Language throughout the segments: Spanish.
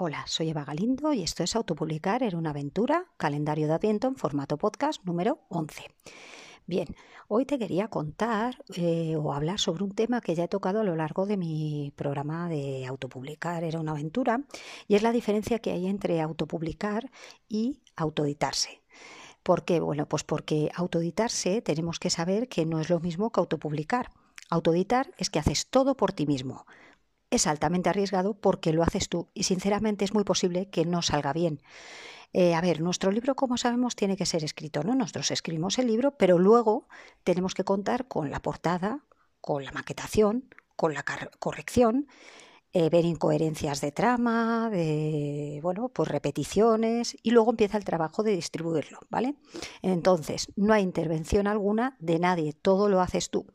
Hola, soy Eva Galindo y esto es Autopublicar en una aventura, calendario de Adviento en formato podcast número 11. Bien, hoy te quería contar eh, o hablar sobre un tema que ya he tocado a lo largo de mi programa de autopublicar, era una aventura, y es la diferencia que hay entre autopublicar y autoeditarse. ¿Por qué? Bueno, pues porque autoeditarse tenemos que saber que no es lo mismo que autopublicar. Autoeditar es que haces todo por ti mismo es altamente arriesgado porque lo haces tú y sinceramente es muy posible que no salga bien. Eh, a ver, nuestro libro, como sabemos, tiene que ser escrito, ¿no? Nosotros escribimos el libro, pero luego tenemos que contar con la portada, con la maquetación, con la corrección eh, ver incoherencias de trama, de bueno, pues repeticiones y luego empieza el trabajo de distribuirlo, ¿vale? Entonces, no hay intervención alguna de nadie, todo lo haces tú.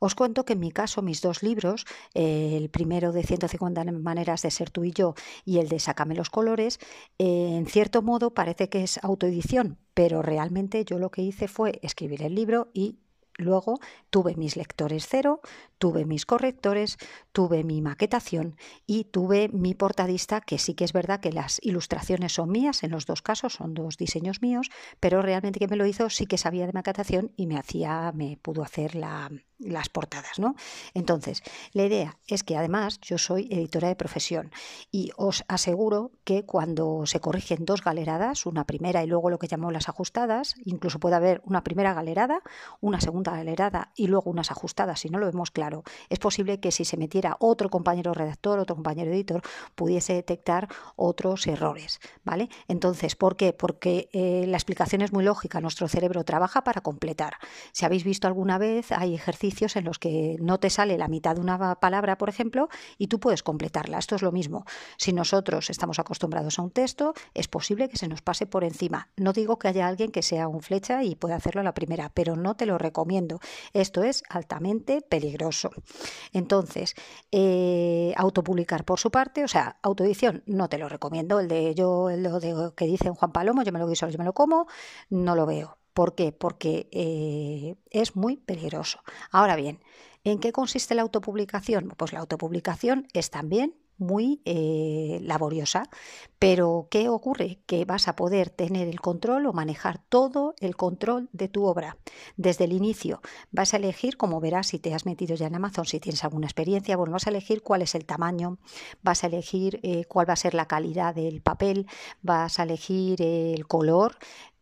Os cuento que en mi caso, mis dos libros, eh, el primero de 150 maneras de ser tú y yo y el de Sácame los colores, eh, en cierto modo parece que es autoedición, pero realmente yo lo que hice fue escribir el libro y Luego tuve mis lectores cero, tuve mis correctores, tuve mi maquetación y tuve mi portadista, que sí que es verdad que las ilustraciones son mías, en los dos casos son dos diseños míos, pero realmente que me lo hizo sí que sabía de maquetación y me hacía, me pudo hacer la, las portadas, ¿no? Entonces, la idea es que además yo soy editora de profesión y os aseguro que cuando se corrigen dos galeradas, una primera y luego lo que llamamos las ajustadas, incluso puede haber una primera galerada, una segunda galerada y luego unas ajustadas, si no lo vemos claro, es posible que si se metiera otro compañero redactor, otro compañero editor, pudiese detectar otros errores, ¿vale? Entonces, ¿por qué? Porque eh, la explicación es muy lógica, nuestro cerebro trabaja para completar. Si habéis visto alguna vez, hay ejercicios en los que no te sale la mitad de una palabra, por ejemplo, y tú puedes completarla. Esto es lo mismo. Si nosotros estamos acostumbrados a un texto, es posible que se nos pase por encima. No digo que haya alguien que sea un flecha y pueda hacerlo a la primera, pero no te lo recomiendo. Esto es altamente peligroso. Entonces, eh, autopublicar por su parte, o sea, autoedición, no te lo recomiendo. El de yo, el de que dice Juan Palomo, yo me lo guiso, yo me lo como, no lo veo. ¿Por qué? Porque eh, es muy peligroso. Ahora bien, ¿en qué consiste la autopublicación? Pues la autopublicación es también muy eh, laboriosa. Pero ¿qué ocurre? Que vas a poder tener el control o manejar todo el control de tu obra. Desde el inicio vas a elegir, como verás si te has metido ya en Amazon, si tienes alguna experiencia, bueno, vas a elegir cuál es el tamaño, vas a elegir eh, cuál va a ser la calidad del papel, vas a elegir el color,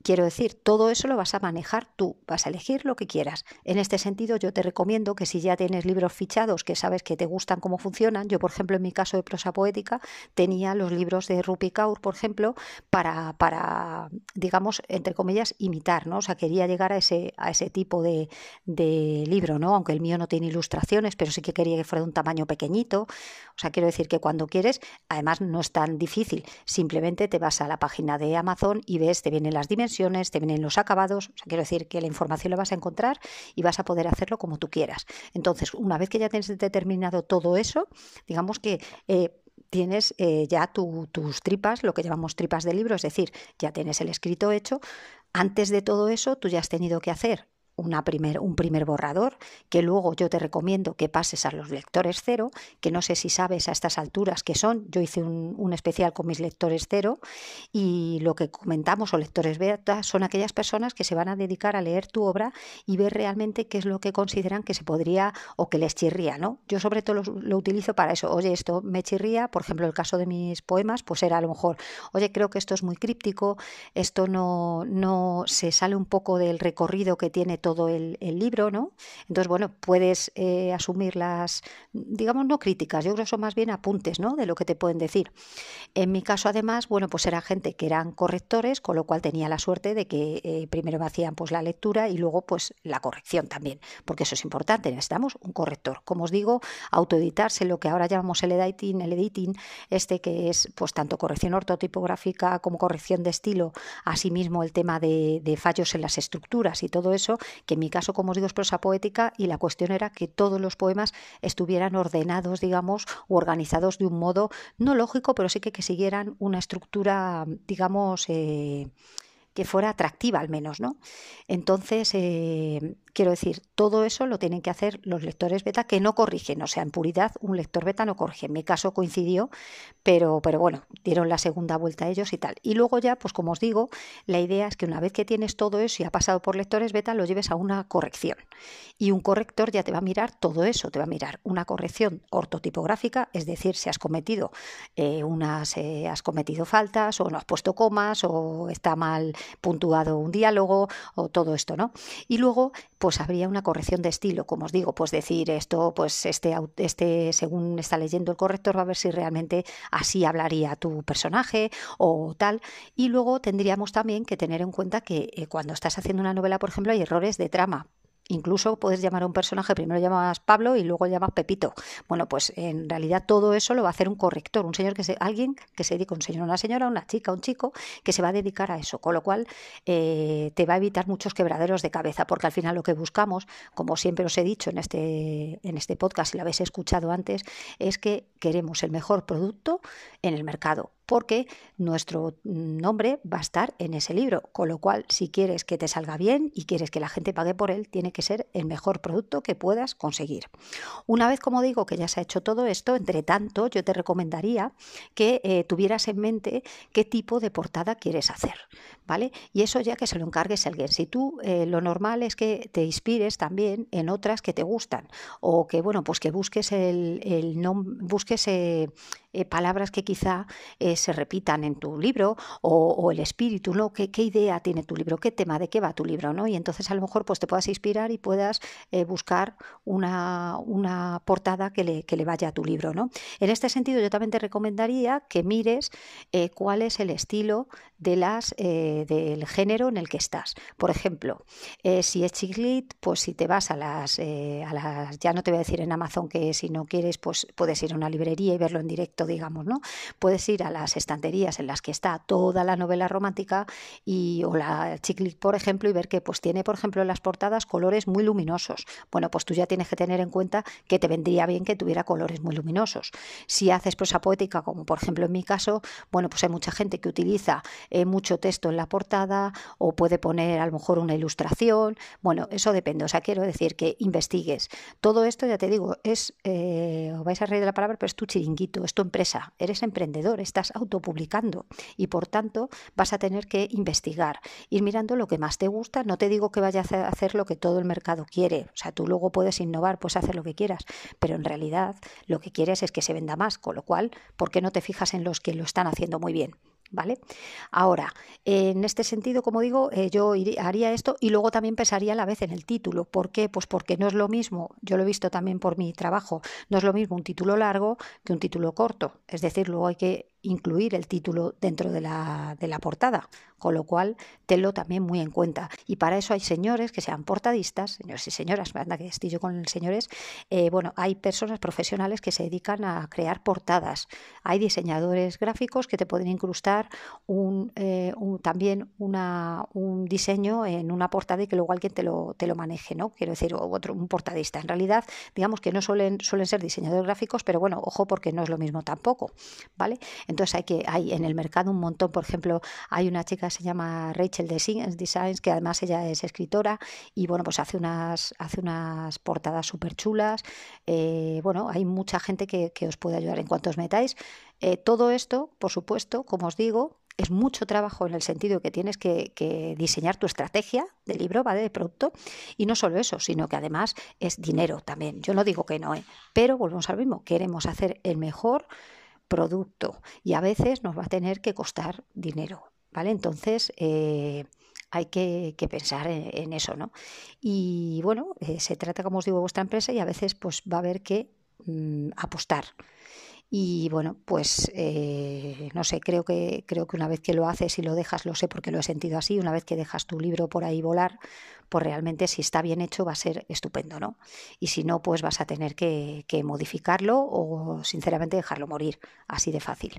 Quiero decir, todo eso lo vas a manejar tú, vas a elegir lo que quieras. En este sentido, yo te recomiendo que si ya tienes libros fichados que sabes que te gustan cómo funcionan, yo por ejemplo en mi caso de prosa poética tenía los libros de Rupi Kaur, por ejemplo, para, para digamos, entre comillas, imitar, ¿no? O sea, quería llegar a ese, a ese tipo de, de libro, ¿no? Aunque el mío no tiene ilustraciones, pero sí que quería que fuera de un tamaño pequeñito. O sea, quiero decir que cuando quieres, además no es tan difícil, simplemente te vas a la página de Amazon y ves, te vienen las dimensiones, te vienen los acabados, quiero decir que la información la vas a encontrar y vas a poder hacerlo como tú quieras. Entonces, una vez que ya tienes determinado todo eso, digamos que eh, tienes eh, ya tus tripas, lo que llamamos tripas de libro, es decir, ya tienes el escrito hecho. Antes de todo eso, tú ya has tenido que hacer una primer, un primer borrador que luego yo te recomiendo que pases a los lectores cero, que no sé si sabes a estas alturas que son. Yo hice un, especial con mis lectores cero y lo que comentamos o lectores beta son aquellas personas que se van a dedicar a leer tu obra y ver realmente qué es lo que consideran que se podría o que les chirría, ¿no? Yo sobre todo lo, lo utilizo para eso. Oye, esto me chirría, por ejemplo, el caso de mis poemas, pues era a lo mejor, oye, creo que esto es muy críptico, esto no, no se sale un poco del recorrido que tiene todo el, libro, ¿no? Entonces, bueno, puedes eh, asumir las, digamos, no críticas, yo creo que son más bien apuntes, ¿no? De lo que te pueden decir. En mi caso, además, bueno, pues era gente que eran correctores, con lo cual tenía la suerte de que eh, primero me hacían pues la lectura y luego pues la corrección también, porque eso es importante, necesitamos un corrector. Como os digo, autoeditarse, lo que ahora llamamos el editing, el editing, este que es pues tanto corrección ortotipográfica como corrección de estilo, asimismo el tema de, de fallos en las estructuras y todo eso, que en mi caso, como os digo, es prosa poética y la cuestión era que todos los poemas estuvieran ordenados, digamos, o organizados de un modo no lógico, pero sí que, que siguieran una estructura, digamos, eh, que fuera atractiva al menos, ¿no? Entonces, eh, quiero decir, todo eso lo tienen que hacer los lectores beta que no corrigen, o sea, en puridad un lector beta no corrige. En mi caso coincidió, pero, pero bueno, dieron la segunda vuelta ellos y tal. Y luego ya, pues como os digo, la idea es que una vez que tienes todo eso y ha pasado por lectores beta, lo lleves a una corrección. Y un corrector ya te va a mirar todo eso, te va a mirar una corrección ortotipográfica, es decir, si has cometido eh, unas, eh, has cometido faltas o no has puesto comas o está mal puntuado un diálogo o todo esto, ¿no? Y luego, pues habría una corrección de estilo, como os digo, pues decir esto, pues este, este según está leyendo el corrector, va a ver si realmente así hablaría tu personaje o tal. Y luego tendríamos también que tener en cuenta que eh, cuando estás haciendo una novela, por ejemplo, hay errores de trama. Incluso puedes llamar a un personaje, primero llamas Pablo y luego llamas Pepito. Bueno, pues en realidad todo eso lo va a hacer un corrector, un señor que se, alguien que se dedica, un señor, una señora, una chica, un chico, que se va a dedicar a eso. Con lo cual eh, te va a evitar muchos quebraderos de cabeza, porque al final lo que buscamos, como siempre os he dicho en este, en este podcast, si lo habéis escuchado antes, es que queremos el mejor producto en el mercado porque nuestro nombre va a estar en ese libro. Con lo cual, si quieres que te salga bien y quieres que la gente pague por él, tiene que ser el mejor producto que puedas conseguir. Una vez, como digo, que ya se ha hecho todo esto, entre tanto, yo te recomendaría que eh, tuvieras en mente qué tipo de portada quieres hacer, ¿vale? Y eso ya que se lo encargues a alguien. Si tú eh, lo normal es que te inspires también en otras que te gustan o que, bueno, pues que busques el, el busques eh, palabras que quizá se repitan en tu libro o, el espíritu, ¿no? ¿Qué, idea tiene tu libro? ¿Qué tema? ¿De qué va tu libro? ¿no? Y entonces a lo mejor pues te puedas inspirar y puedas eh, buscar una, una portada que le, que le, vaya a tu libro, ¿no? En este sentido yo también te recomendaría que mires eh, cuál es el estilo de las, eh, del género en el que estás. Por ejemplo, si es chiclit, pues si te vas a las, a las, ya no te voy a decir en Amazon que si no quieres, pues puedes ir a una librería y verlo en directo, digamos, ¿no? Puedes ir a las estanterías en las que está toda la novela romántica y o la chiclit, por ejemplo, y ver que pues tiene, por ejemplo, en las portadas colores muy luminosos. Bueno, pues tú ya tienes que tener en cuenta que te vendría bien que tuviera colores muy luminosos. Si haces prosa poética, como por ejemplo en mi caso, bueno, pues hay mucha gente que utiliza eh, mucho texto en la portada o puede poner a lo mejor una ilustración. Bueno, eso depende. O sea, quiero decir que investigues. Todo esto, ya te digo, es, eh, os vais a reír de la palabra, pero es tu chiringuito, es tu empresa. Eres emprendedor, estás autopublicando y por tanto vas a tener que investigar, ir mirando lo que más te gusta. No te digo que vayas a hacer lo que todo el mercado quiere, o sea, tú luego puedes innovar, puedes hacer lo que quieras, pero en realidad lo que quieres es que se venda más, con lo cual, ¿por qué no te fijas en los que lo están haciendo muy bien? ¿Vale? Ahora, en este sentido, como digo, eh, yo haría esto y luego también pensaría a la vez en el título. ¿Por qué? Pues porque no es lo mismo, yo lo he visto también por mi trabajo, no es lo mismo un título largo que un título corto. Es decir, luego hay que incluir el título dentro de la, de la, portada, con lo cual tenlo también muy en cuenta. Y para eso hay señores que sean portadistas, señores y señoras, anda que estoy yo con señores, eh, bueno, hay personas profesionales que se dedican a crear portadas. Hay diseñadores gráficos que te pueden incrustar un, eh, también una, un diseño en una portada y que luego alguien te lo, te lo maneje, ¿no? Quiero decir, otro, un portadista. En realidad, digamos que no suelen, suelen ser diseñadores gráficos, pero bueno, ojo porque no es lo mismo tampoco, ¿vale? Entonces hay que hay en el mercado un montón, por ejemplo, hay una chica que se llama Rachel Designs, que además ella es escritora y bueno, pues hace unas hace unas portadas súper chulas. Eh, bueno, hay mucha gente que, os puede ayudar en cuanto os metáis. Eh, todo esto, por supuesto, como os digo, es mucho trabajo en el sentido que tienes que, diseñar tu estrategia de libro, ¿vale? De producto. Y no solo eso, sino que además es dinero también. Yo no digo que no, ¿eh? pero volvemos al mismo. Queremos hacer el mejor producto y a veces nos va a tener que costar dinero, ¿vale? Entonces eh, hay que, pensar en, eso, ¿no? Y bueno, eh, se trata, como os digo, de vuestra empresa y a veces pues va a haber que mm, apostar. Y bueno, pues eh, no sé, creo que, creo que una vez que lo haces y lo dejas, lo sé porque lo he sentido así, una vez que dejas tu libro por ahí volar, pues realmente si está bien hecho va a ser estupendo, ¿no? Y si no, pues vas a tener que, modificarlo o sinceramente dejarlo morir, así de fácil.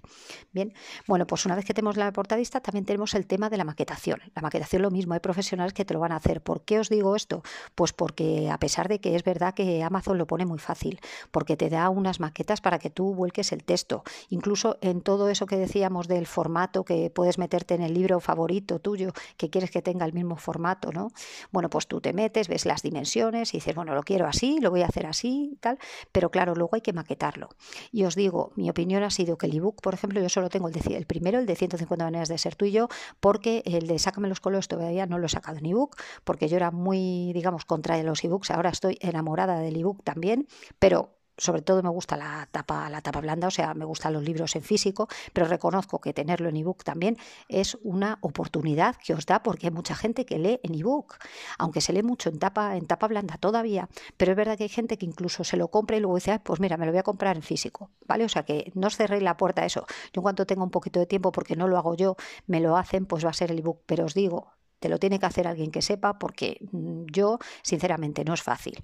Bien, bueno, pues una vez que tenemos la portadista, también tenemos el tema de la maquetación. La maquetación lo mismo, hay profesionales que te lo van a hacer. ¿Por qué os digo esto? Pues porque a pesar de que es verdad que Amazon lo pone muy fácil, porque te da unas maquetas para que tú vuelques es el texto. Incluso en todo eso que decíamos del formato que puedes meterte en el libro favorito tuyo, que quieres que tenga el mismo formato, ¿no? Bueno, pues tú te metes, ves las dimensiones y dices, bueno, lo quiero así, lo voy a hacer así, tal, pero claro, luego hay que maquetarlo. Y os digo, mi opinión ha sido que el ebook, por ejemplo, yo solo tengo el primero, el de 150 maneras de ser tú y yo, porque el de Sácame los colores todavía no lo he sacado en ebook, porque yo era muy, digamos, contra los ebooks, ahora estoy enamorada del ebook también, pero sobre todo me gusta la tapa, la tapa blanda, o sea, me gustan los libros en físico, pero reconozco que tenerlo en ebook también es una oportunidad que os da porque hay mucha gente que lee en ebook, aunque se lee mucho en tapa, en tapa blanda todavía, pero es verdad que hay gente que incluso se lo compra y luego dice, pues mira, me lo voy a comprar en físico, ¿vale? O sea que no os cerréis la puerta a eso. Yo en cuanto tenga un poquito de tiempo, porque no lo hago yo, me lo hacen, pues va a ser el ebook, pero os digo, te lo tiene que hacer alguien que sepa porque mm, yo, sinceramente, no es fácil.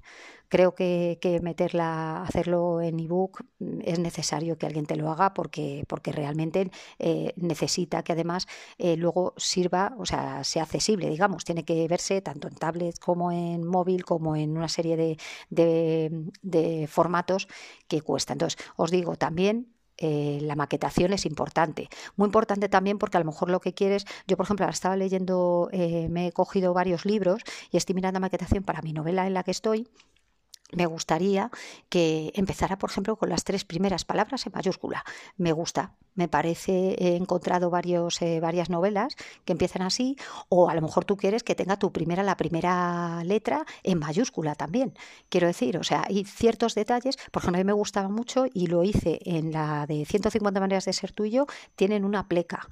Creo que, meterla, hacerlo en ebook mm, es necesario que alguien te lo haga porque, porque realmente eh, necesita que además eh, luego sirva, o sea, sea accesible, digamos. Tiene que verse tanto en tablet como en móvil, como en una serie de, de, de formatos que cuesta. Entonces, os digo también eh, la maquetación es importante. Muy importante también porque a lo mejor lo que quieres, yo por ejemplo estaba leyendo, eh, me he cogido varios libros y estoy mirando maquetación para mi novela en la que estoy me gustaría que empezara, por ejemplo, con las tres primeras palabras en mayúscula. Me gusta, me parece, he encontrado varios, eh, varias novelas que empiezan así, o a lo mejor tú quieres que tenga tu primera, la primera letra en mayúscula también. Quiero decir, o sea, hay ciertos detalles, por ejemplo, a mí me gustaba mucho y lo hice en la de 150 maneras de ser tuyo, tienen una pleca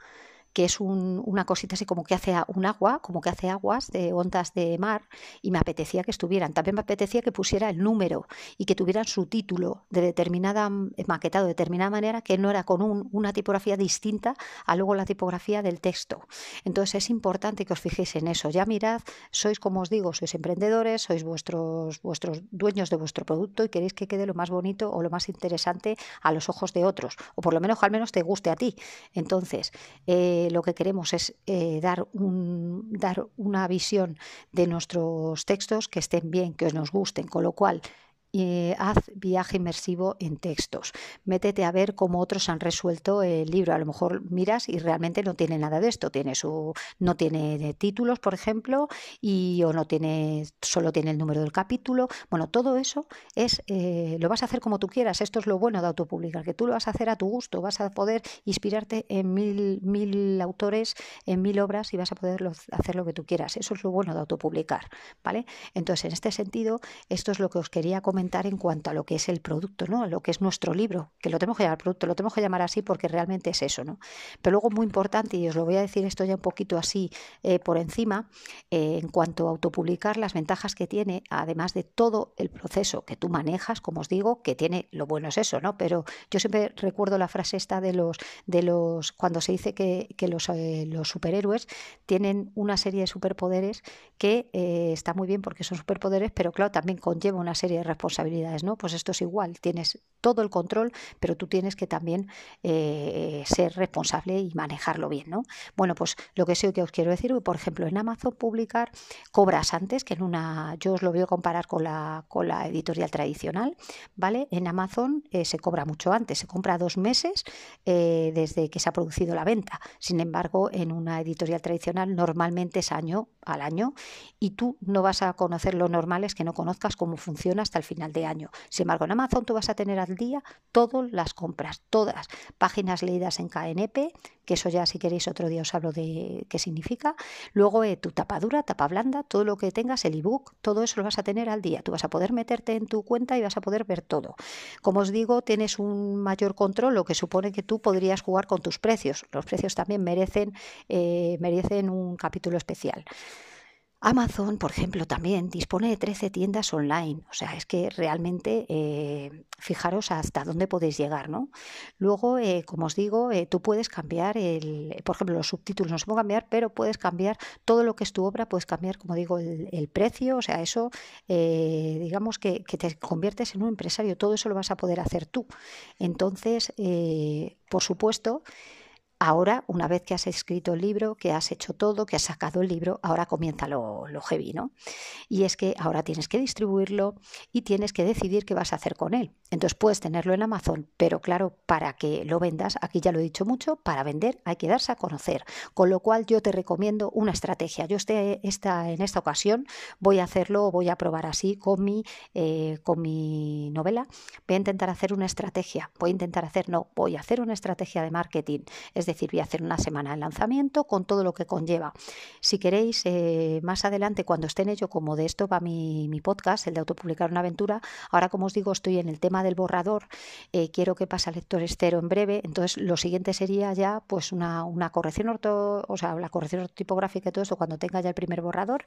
que es una cosita así como que hace un agua, como que hace aguas de ondas de mar, y me apetecía que estuvieran. También me apetecía que pusiera el número y que tuvieran su título de determinada, eh, maquetado de determinada manera, que no era con una tipografía distinta a luego la tipografía del texto. Entonces es importante que os fijéis en eso. Ya mirad, sois como os digo, sois emprendedores, sois vuestros, vuestros dueños de vuestro producto y queréis que quede lo más bonito o lo más interesante a los ojos de otros, o por lo menos al menos te guste a ti. Entonces, eh, lo que queremos es eh, dar, un, dar una visión de nuestros textos que estén bien, que nos gusten, con lo cual y haz viaje inmersivo en textos. Métete a ver cómo otros han resuelto el libro. A lo mejor miras y realmente no tiene nada de esto. Tiene su, no tiene títulos, por ejemplo, y o no tiene, solo tiene el número del capítulo. Bueno, todo eso es, eh, lo vas a hacer como tú quieras. Esto es lo bueno de autopublicar, que tú lo vas a hacer a tu gusto. Vas a poder inspirarte en mil, mil autores, en mil obras y vas a poder hacer lo que tú quieras. Eso es lo bueno de autopublicar, ¿vale? Entonces, en este sentido, esto es lo que os quería comentar en cuanto a lo que es el producto, ¿no? Lo que es nuestro libro, que lo tenemos que llamar producto, lo tenemos que llamar así porque realmente es eso, ¿no? Pero luego muy importante, y os lo voy a decir esto ya un poquito así eh, por encima, eh, en cuanto a autopublicar, las ventajas que tiene, además de todo el proceso que tú manejas, como os digo, que tiene, lo bueno es eso, ¿no? Pero yo siempre recuerdo la frase esta de los, de los cuando se dice que, los, eh, los superhéroes tienen una serie de superpoderes que está muy bien porque son superpoderes, pero claro, también conlleva una serie de responsabilidades responsabilidades, ¿no? Pues esto es igual, tienes todo el control, pero tú tienes que también eh, ser responsable y manejarlo bien, ¿no? Bueno, pues lo que sí que os quiero decir, por ejemplo, en Amazon publicar cobras antes que en una, yo os lo voy a comparar con la, con la editorial tradicional, ¿vale? En Amazon eh, se cobra mucho antes, se compra dos meses eh, desde que se ha producido la venta. Sin embargo, en una editorial tradicional normalmente es año al año y tú no vas a conocer lo normal es que no conozcas cómo funciona hasta el final de año. Sin embargo, en Amazon tú vas a tener al día todas las compras, todas. Páginas leídas en KNP, que eso ya si queréis otro día os hablo de qué significa. Luego eh, tu tapa dura, tapa blanda, todo lo que tengas, el ebook, todo eso lo vas a tener al día. Tú vas a poder meterte en tu cuenta y vas a poder ver todo. Como os digo, tienes un mayor control, lo que supone que tú podrías jugar con tus precios. Los precios también merecen, eh, merecen un capítulo especial. Amazon, por ejemplo, también dispone de 13 tiendas online. O sea, es que realmente eh, fijaros hasta dónde podéis llegar, ¿no? Luego, eh, como os digo, eh, tú puedes cambiar, el, por ejemplo, los subtítulos no se pueden cambiar, pero puedes cambiar todo lo que es tu obra, puedes cambiar, como digo, el, precio. O sea, eso, digamos que, que, te conviertes en un empresario. Todo eso lo vas a poder hacer tú. Entonces, por supuesto, Ahora, una vez que has escrito el libro, que has hecho todo, que has sacado el libro, ahora comienza lo, lo heavy, ¿no? Y es que ahora tienes que distribuirlo y tienes que decidir qué vas a hacer con él. Entonces puedes tenerlo en Amazon, pero claro, para que lo vendas, aquí ya lo he dicho mucho, para vender hay que darse a conocer. Con lo cual yo te recomiendo una estrategia. Yo este, esta, en esta ocasión voy a hacerlo, voy a probar así con mi, eh, con mi novela. Voy a intentar hacer una estrategia. Voy a intentar hacer, no, voy a hacer una estrategia de marketing. Es decir, voy a hacer una semana de lanzamiento con todo lo que conlleva. Si queréis, eh, más adelante, cuando esté en ello, como de esto va mi, mi podcast, el de autopublicar una aventura, ahora como os digo, estoy en el tema del borrador, eh, quiero que pase al lector estero en breve, entonces lo siguiente sería ya pues una, corrección orto, o sea, la corrección tipográfica y todo eso cuando tenga ya el primer borrador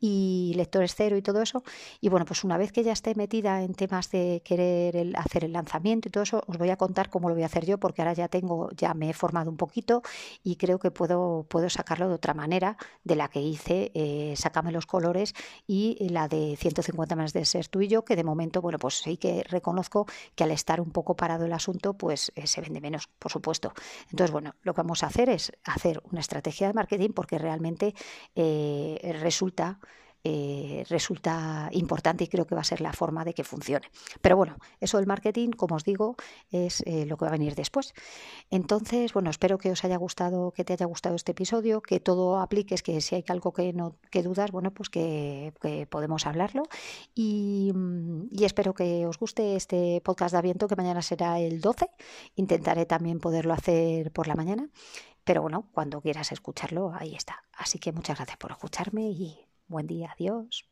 y lector estero y todo eso. Y bueno, pues una vez que ya esté metida en temas de querer hacer el lanzamiento y todo eso, os voy a contar cómo lo voy a hacer yo, porque ahora ya tengo, ya me he formado un poquito y creo que puedo, puedo sacarlo de otra manera de la que hice, eh, sácame los colores y la de 150 más de ser tú y yo, que de momento, bueno, pues sí que reconozco que al estar un poco parado el asunto, pues eh, se vende menos, por supuesto. Entonces, bueno, lo que vamos a hacer es hacer una estrategia de marketing porque realmente eh, resulta eh, resulta importante y creo que va a ser la forma de que funcione. Pero bueno, eso del marketing, como os digo, es eh, lo que va a venir después. Entonces, bueno, espero que os haya gustado, que te haya gustado este episodio, que todo apliques, que si hay algo que no que dudas, bueno, pues que, podemos hablarlo. Y, y, espero que os guste este podcast de aviento que mañana será el 12. Intentaré también poderlo hacer por la mañana. Pero bueno, cuando quieras escucharlo, ahí está. Así que muchas gracias por escucharme y Buen día, adiós.